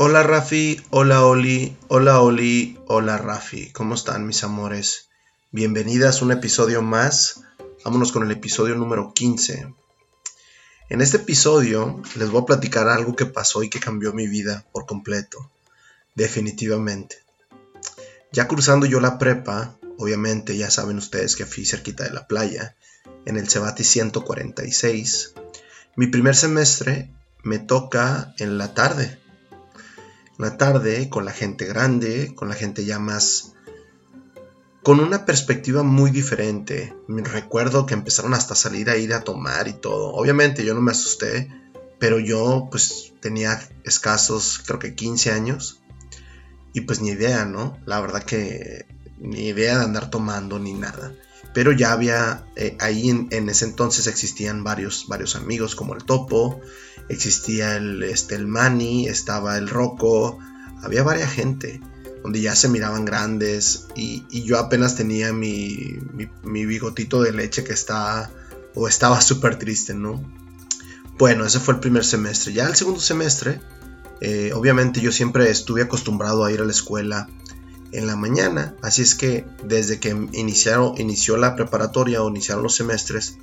Hola Rafi, hola Oli, hola Oli, hola Rafi, ¿cómo están mis amores? Bienvenidas a un episodio más, vámonos con el episodio número 15. En este episodio les voy a platicar algo que pasó y que cambió mi vida por completo, definitivamente. Ya cruzando yo la prepa, obviamente ya saben ustedes que fui cerquita de la playa, en el Cebati 146, mi primer semestre me toca en la tarde la tarde con la gente grande, con la gente ya más... con una perspectiva muy diferente. Recuerdo que empezaron hasta salir a ir a tomar y todo. Obviamente yo no me asusté, pero yo pues tenía escasos, creo que 15 años. Y pues ni idea, ¿no? La verdad que ni idea de andar tomando ni nada. Pero ya había, eh, ahí en, ese entonces existían varios, varios amigos como el Topo, existía el, este, el Manny, estaba el Rocco, había varias gente donde ya se miraban grandes y, yo apenas tenía mi, mi, bigotito de leche que está o estaba súper triste, ¿no? Bueno, ese fue el primer semestre. Ya el segundo semestre, eh, obviamente yo siempre estuve acostumbrado a ir a la escuela en la mañana, así es que desde que iniciaron, inició la preparatoria o iniciaron los semestres,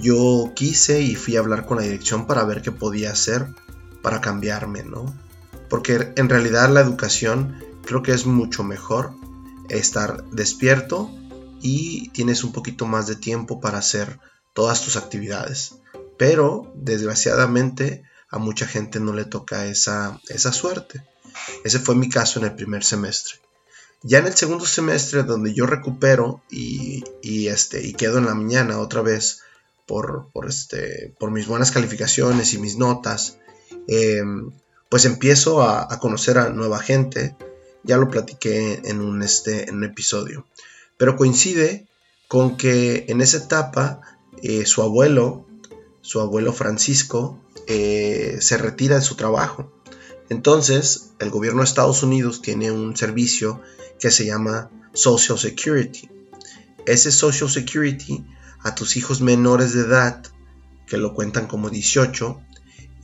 yo quise y fui a hablar con la dirección para ver qué podía hacer para cambiarme, ¿no? Porque en realidad la educación creo que es mucho mejor estar despierto y tienes un poquito más de tiempo para hacer todas tus actividades. Pero desgraciadamente a mucha gente no le toca esa, esa suerte. Ese fue mi caso en el primer semestre. Ya en el segundo semestre, donde yo recupero y, este, y quedo en la mañana otra vez por, este, por mis buenas calificaciones y mis notas, em, pues empiezo a, conocer a nueva gente. Ya lo platiqué en un, este, en un episodio. Pero coincide con que en esa etapa eh, su abuelo, su abuelo Francisco, eh, se retira de su trabajo. Entonces, el gobierno de Estados Unidos tiene un servicio que se llama Social Security. Ese Social Security a tus hijos menores de edad, que lo cuentan como 18,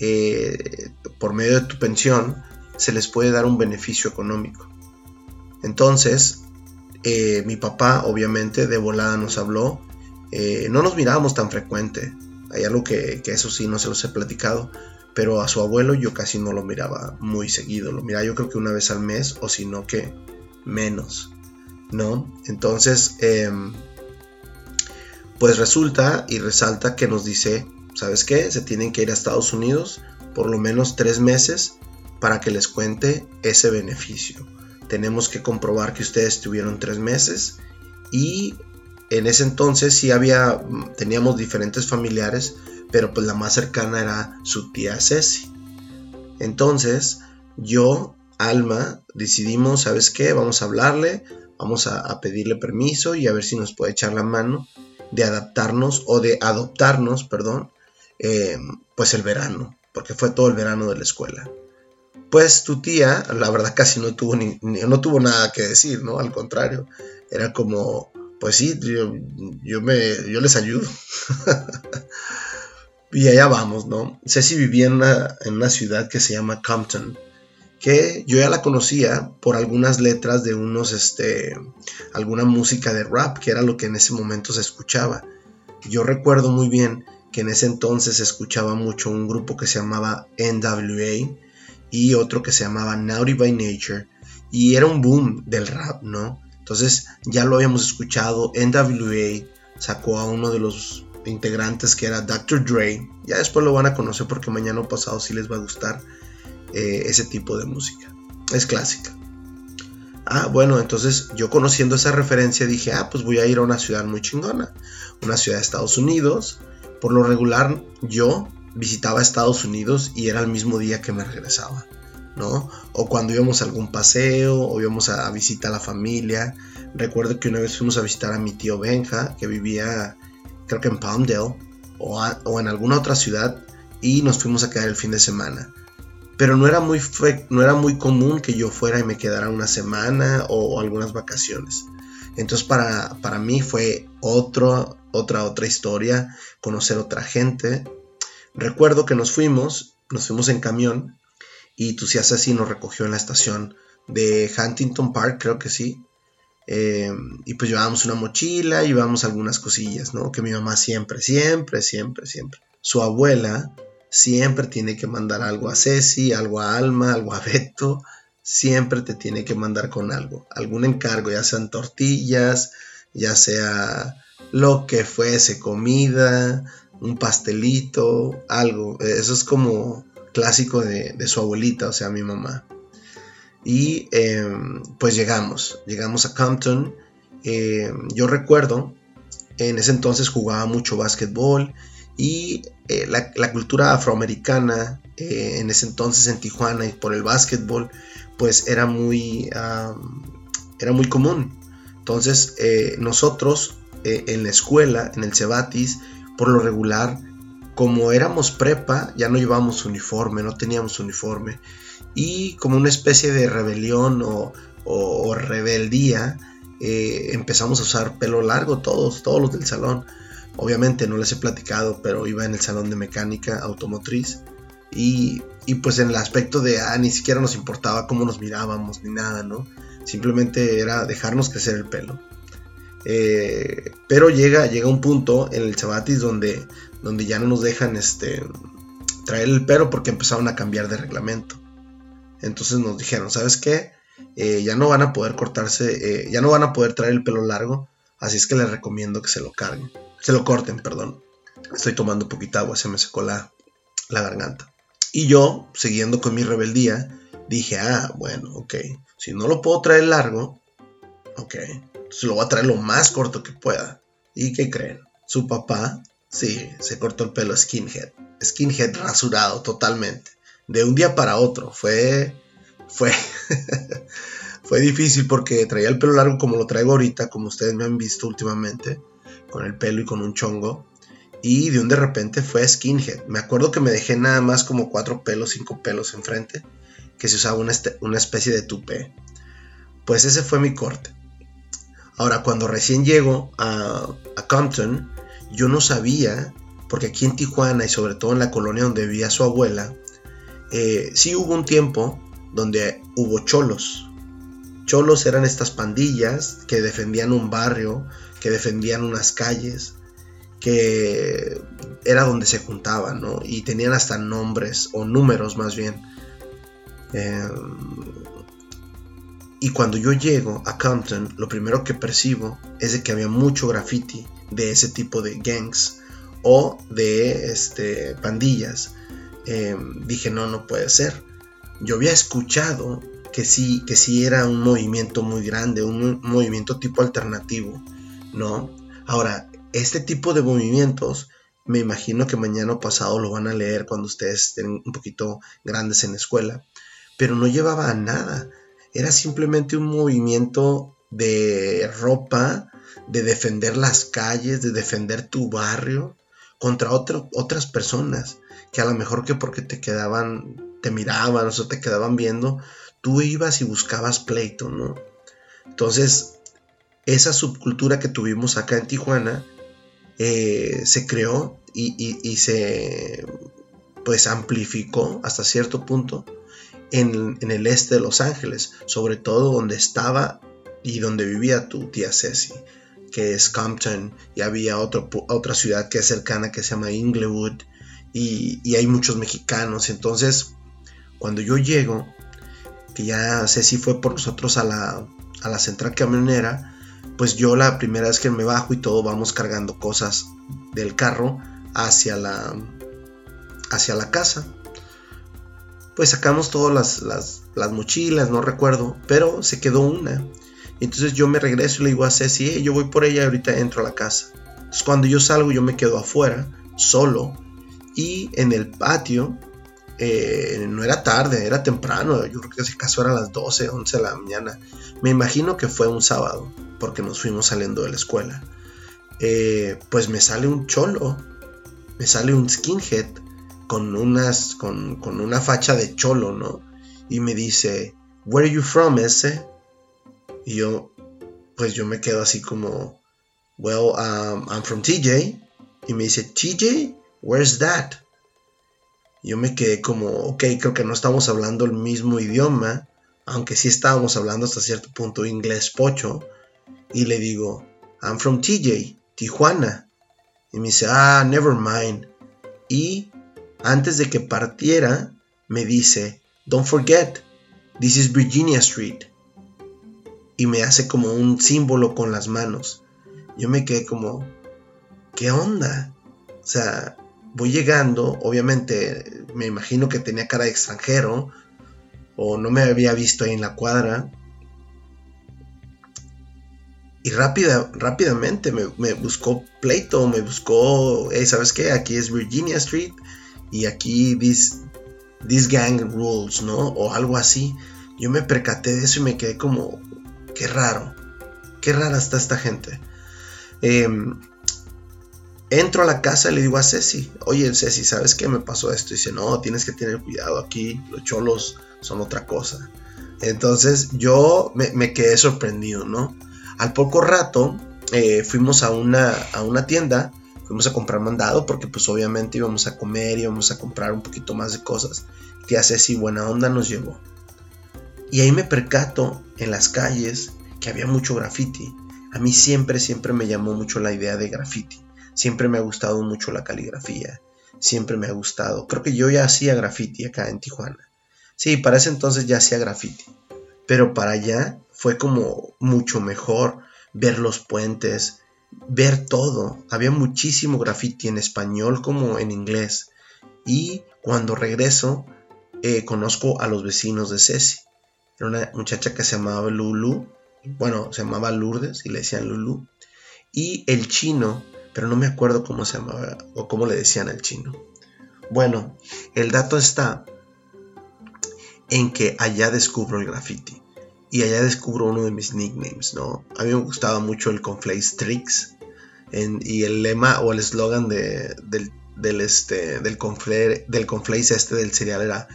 eh, por medio de tu pensión, se les puede dar un beneficio económico. Entonces, eh, mi papá obviamente de volada nos habló, eh, no nos mirábamos tan frecuente, hay algo que, que, eso sí no se los he platicado, pero a su abuelo yo casi no lo miraba muy seguido, lo miraba yo creo que una vez al mes o si no que menos, ¿no? Entonces, em, pues resulta y resalta que nos dice, ¿sabes qué? Se tienen que ir a Estados Unidos por lo menos tres meses para que les cuente ese beneficio. Tenemos que comprobar que ustedes tuvieron tres meses y en ese entonces sí había, teníamos diferentes familiares, pero pues la más cercana era su tía Ceci. Entonces yo Alma, decidimos, ¿sabes qué? Vamos a hablarle, vamos a, pedirle permiso y a ver si nos puede echar la mano de adaptarnos o de adoptarnos, perdón, eh, pues el verano, porque fue todo el verano de la escuela. Pues tu tía, la verdad casi no tuvo, ni, no tuvo nada que decir, ¿no? Al contrario, era como, pues sí, yo, me, yo les ayudo. y allá vamos, ¿no? Ceci vivía en en una ciudad que se llama Compton, que yo ya la conocía por algunas letras de unos, este, alguna música de rap, que era lo que en ese momento se escuchaba. Yo recuerdo muy bien que en ese entonces se escuchaba mucho un grupo que se llamaba NWA y otro que se llamaba Naughty by Nature y era un boom del rap, ¿no? Entonces ya lo habíamos escuchado, NWA sacó a uno de los integrantes que era Dr. Dre, ya después lo van a conocer porque mañana o pasado sí les va a gustar eh, ese tipo de música. Es clásica. Ah, bueno, entonces yo conociendo esa referencia dije, ah, pues voy a ir a una ciudad muy chingona, una ciudad de Estados Unidos. Por lo regular yo visitaba Estados Unidos y era el mismo día que me regresaba, ¿no? O cuando íbamos a algún paseo o íbamos a, visitar a la familia. Recuerdo que una vez fuimos a visitar a mi tío Benja, que vivía creo que en Palmdale o, o en alguna otra ciudad y nos fuimos a quedar el fin de semana pero no era muy, no era muy común que yo fuera y me quedara una semana o, algunas vacaciones. Entonces para, para mí fue otro, otra, otra historia, conocer otra gente. Recuerdo que nos fuimos, nos fuimos en camión y tu Ceci nos recogió en la estación de Huntington Park, creo que sí. Eh, y pues llevábamos una mochila, llevábamos algunas cosillas, ¿no? Que mi mamá siempre, siempre, siempre, siempre. Su abuela siempre tiene que mandar algo a Ceci, algo a Alma, algo a Beto. Siempre te tiene que mandar con algo, algún encargo, ya sean tortillas, ya sea lo que fuese, comida, un pastelito, algo. Eso es como clásico de, su abuelita, o sea, mi mamá. Y em, pues llegamos, llegamos a Compton. Em, yo recuerdo, en ese entonces jugaba mucho básquetbol y eh, la, cultura afroamericana eh, en ese entonces en Tijuana y por el básquetbol, pues era muy, era muy común. Entonces eh, nosotros en la escuela, en el Cebatis, por lo regular, como éramos prepa, ya no llevábamos uniforme, no teníamos uniforme y como una especie de rebelión o, rebeldía, eh, empezamos a usar pelo largo todos, todos los del salón. Obviamente no les he platicado, pero iba en el salón de mecánica automotriz y, pues en el aspecto de, ah, ni siquiera nos importaba cómo nos mirábamos ni nada, ¿no? Simplemente era dejarnos crecer el pelo. Eh, pero llega, llega un punto en el Sabatis donde, donde ya no nos dejan este, traer el pelo porque empezaron a cambiar de reglamento. Entonces nos dijeron, ¿sabes qué? Eh, ya no van a poder cortarse, eh, ya no van a poder traer el pelo largo, así es que les recomiendo que se lo carguen, se lo corten, perdón. Estoy tomando poquita agua, se me secó la, la garganta. Y yo, siguiendo con mi rebeldía, dije, ah, bueno, ok, si no lo puedo traer largo, ok, entonces lo voy a traer lo más corto que pueda. ¿Y qué creen? Su papá, sí, se cortó el pelo skinhead, skinhead rasurado totalmente de un día para otro. Fue, fue, fue difícil porque traía el pelo largo como lo traigo ahorita, como ustedes me han visto últimamente, con el pelo y con un chongo. Y de un de repente fue skinhead. Me acuerdo que me dejé nada más como cuatro pelos, cinco pelos enfrente, que se usaba una, este, una especie de tupé. Pues ese fue mi corte. Ahora, cuando recién llego a, a Compton, yo no sabía, porque aquí en Tijuana y sobre todo en la colonia donde vivía su abuela, eh, sí hubo un tiempo donde hubo cholos. Cholos eran estas pandillas que defendían un barrio, que defendían unas calles, que era donde se juntaban, ¿no? Y tenían hasta nombres, o números más bien. Eh, y cuando yo llego a Compton, lo primero que percibo es de que había mucho graffiti de ese tipo de gangs o de este, pandillas Em, dije, no, no puede ser. Yo había escuchado que sí, que sí era un movimiento muy grande, un movimiento tipo alternativo, ¿no? Ahora, este tipo de movimientos, me imagino que mañana o pasado lo van a leer cuando ustedes estén un poquito grandes en la escuela, pero no llevaba a nada. Era simplemente un movimiento de ropa, de defender las calles, de defender tu barrio contra otras personas que a lo mejor que porque te quedaban, te miraban o te quedaban viendo, tú ibas y buscabas pleito, ¿no? Entonces, esa subcultura que tuvimos acá en Tijuana eh, se creó y, se pues amplificó hasta cierto punto en, el este de Los Ángeles, sobre todo donde estaba y donde vivía tu tía Ceci, que es Compton, y había otra ciudad que es cercana que se llama Inglewood, y, hay muchos mexicanos. Entonces, cuando yo llego, que ya si fue por nosotros a la, a la central camionera, pues yo la primera vez que me bajo y todo vamos cargando cosas del carro hacia la, hacia la casa. Pues sacamos todas las, las, mochilas, no recuerdo, pero se quedó una. Entonces yo me regreso y le digo a Ceci, yo voy por ella y ahorita entro a la casa. Entonces cuando yo salgo yo me quedo afuera, solo, y en el patio, eh, no era tarde, era temprano, yo creo que ese caso era a las 12, 11 de la mañana. Me imagino que fue un sábado, porque nos fuimos saliendo de la escuela. Eh, pues me sale un cholo, me sale un skinhead con, unas, con, una facha de cholo, ¿no? Y me dice, Where are you from, ese? Y yo, pues yo me quedo así como, Well, um, I'm from TJ. Y me dice, TJ, Where's that? Yo me quedé como, ok, creo que no estamos hablando el mismo idioma, aunque sí estábamos hablando hasta cierto punto inglés pocho. Y le digo, I'm from TJ, Tijuana. Y me dice, ah, never mind. Y antes de que partiera, me dice, don't forget, this is Virginia Street. Y me hace como un símbolo con las manos. Yo me quedé como, ¿qué onda? O sea, voy llegando, obviamente me imagino que tenía cara de extranjero o no me había visto ahí en la cuadra. Y rápida, rápidamente me, buscó pleito, me buscó, ¿sabes qué? Aquí es Virginia Street y aquí this, this gang rules, ¿no? O algo así. Yo me percaté de eso y me quedé como, qué raro, qué rara está esta gente. Em, entro a la casa y le digo a Ceci, oye Ceci, ¿sabes qué me pasó esto? Y dice, no, tienes que tener cuidado aquí, los cholos son otra cosa. Entonces yo me, quedé sorprendido, ¿no? Al poco rato eh, fuimos a una, a una tienda, fuimos a comprar mandado porque pues obviamente íbamos a comer, íbamos a comprar un poquito más de cosas. Tía Ceci, buena onda, nos llevó. Y ahí me percato en las calles que había mucho graffiti. A mí siempre, siempre me llamó mucho la idea de graffiti. Siempre me ha gustado mucho la caligrafía. Siempre me ha gustado. Creo que yo ya hacía graffiti acá en Tijuana. Sí, para ese entonces ya hacía graffiti. Pero para allá fue como mucho mejor ver los puentes, ver todo. Había muchísimo graffiti en español como en inglés. Y cuando regreso, eh, conozco a los vecinos de Ceci. Era una muchacha que se llamaba Lulu. Bueno, se llamaba Lourdes y le decían Lulu. Y el chino pero no me acuerdo cómo se llamaba o cómo le decían al chino. Bueno, el dato está en que allá descubro el graffiti y allá descubro uno de mis nicknames, ¿no? A mí me gustaba mucho el Conflace Tricks y el lema o el eslogan de, del, del, este, del, del Conflace este del serial era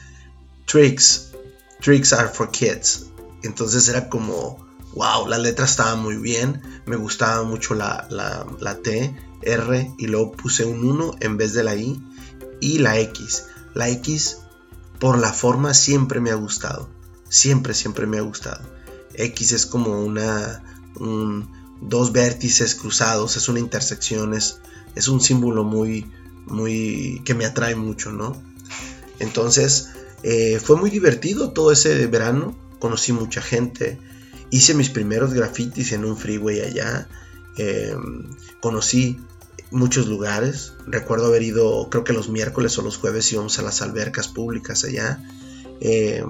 Tricks, Tricks are for kids. Entonces era como, wow, la letra estaba muy bien, me gustaba mucho la, la, la T R y luego puse un 1 en vez de la I y la X. La X por la forma siempre me ha gustado. Siempre, siempre me ha gustado. X es como una... dos vértices cruzados, es una intersección, es, un símbolo muy, muy... que me atrae mucho, ¿no? Entonces, eh, fue muy divertido todo ese verano, conocí mucha gente, hice mis primeros grafitis en un freeway allá, eh, conocí muchos lugares. Recuerdo haber ido, creo que los miércoles o los jueves íbamos a las albercas públicas allá. Eh,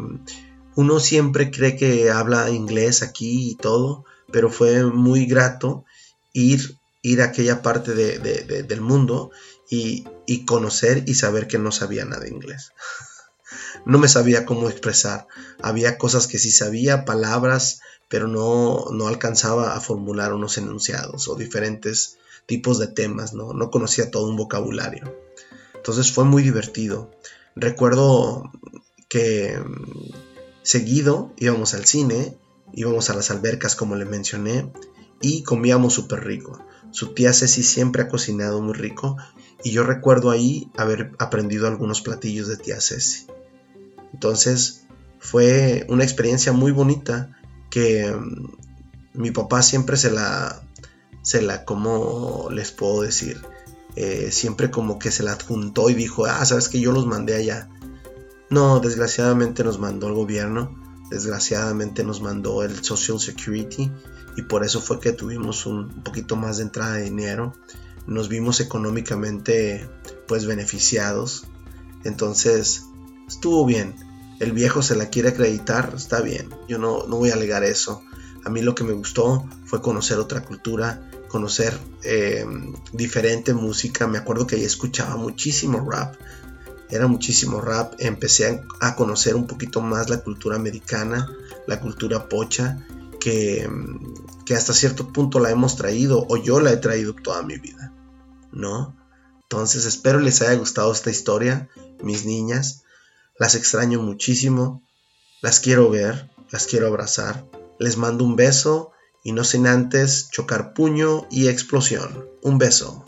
uno siempre cree que habla inglés aquí y todo, pero fue muy grato ir, ir a aquella parte del mundo y, y, conocer y saber que no sabía nada de inglés. no me sabía cómo expresar. Había cosas que sí sabía, palabras, pero no, no alcanzaba a formular unos enunciados o diferentes tipos de temas, ¿no? No conocía todo un vocabulario. Entonces fue muy divertido. Recuerdo que mm, seguido íbamos al cine, íbamos a las albercas como le mencioné y comíamos súper rico. Su tía Ceci siempre ha cocinado muy rico y yo recuerdo ahí haber aprendido algunos platillos de tía Ceci. Entonces fue una experiencia muy bonita que mm, mi papá siempre se la se la, como les puedo decir? Eh, siempre como que se la adjuntó y dijo, ah, sabes que yo los mandé allá. No, desgraciadamente nos mandó el gobierno, desgraciadamente nos mandó el Social Security y por eso fue que tuvimos un poquito más de entrada de dinero. Nos vimos económicamente pues beneficiados. Entonces, estuvo bien. El viejo se la quiere acreditar, está bien. Yo no, no voy a alegar eso. A mí lo que me gustó fue conocer otra cultura, conocer eh, diferente música. Me acuerdo que ahí escuchaba muchísimo rap. Era muchísimo rap. Empecé a, conocer un poquito más la cultura americana, la cultura pocha, que, que hasta cierto punto la hemos traído o yo la he traído toda mi vida. ¿No? Entonces espero les haya gustado esta historia, mis niñas. Las extraño muchísimo. Las quiero ver, las quiero abrazar. Les mando un beso y no sin antes chocar puño y explosión. Un beso.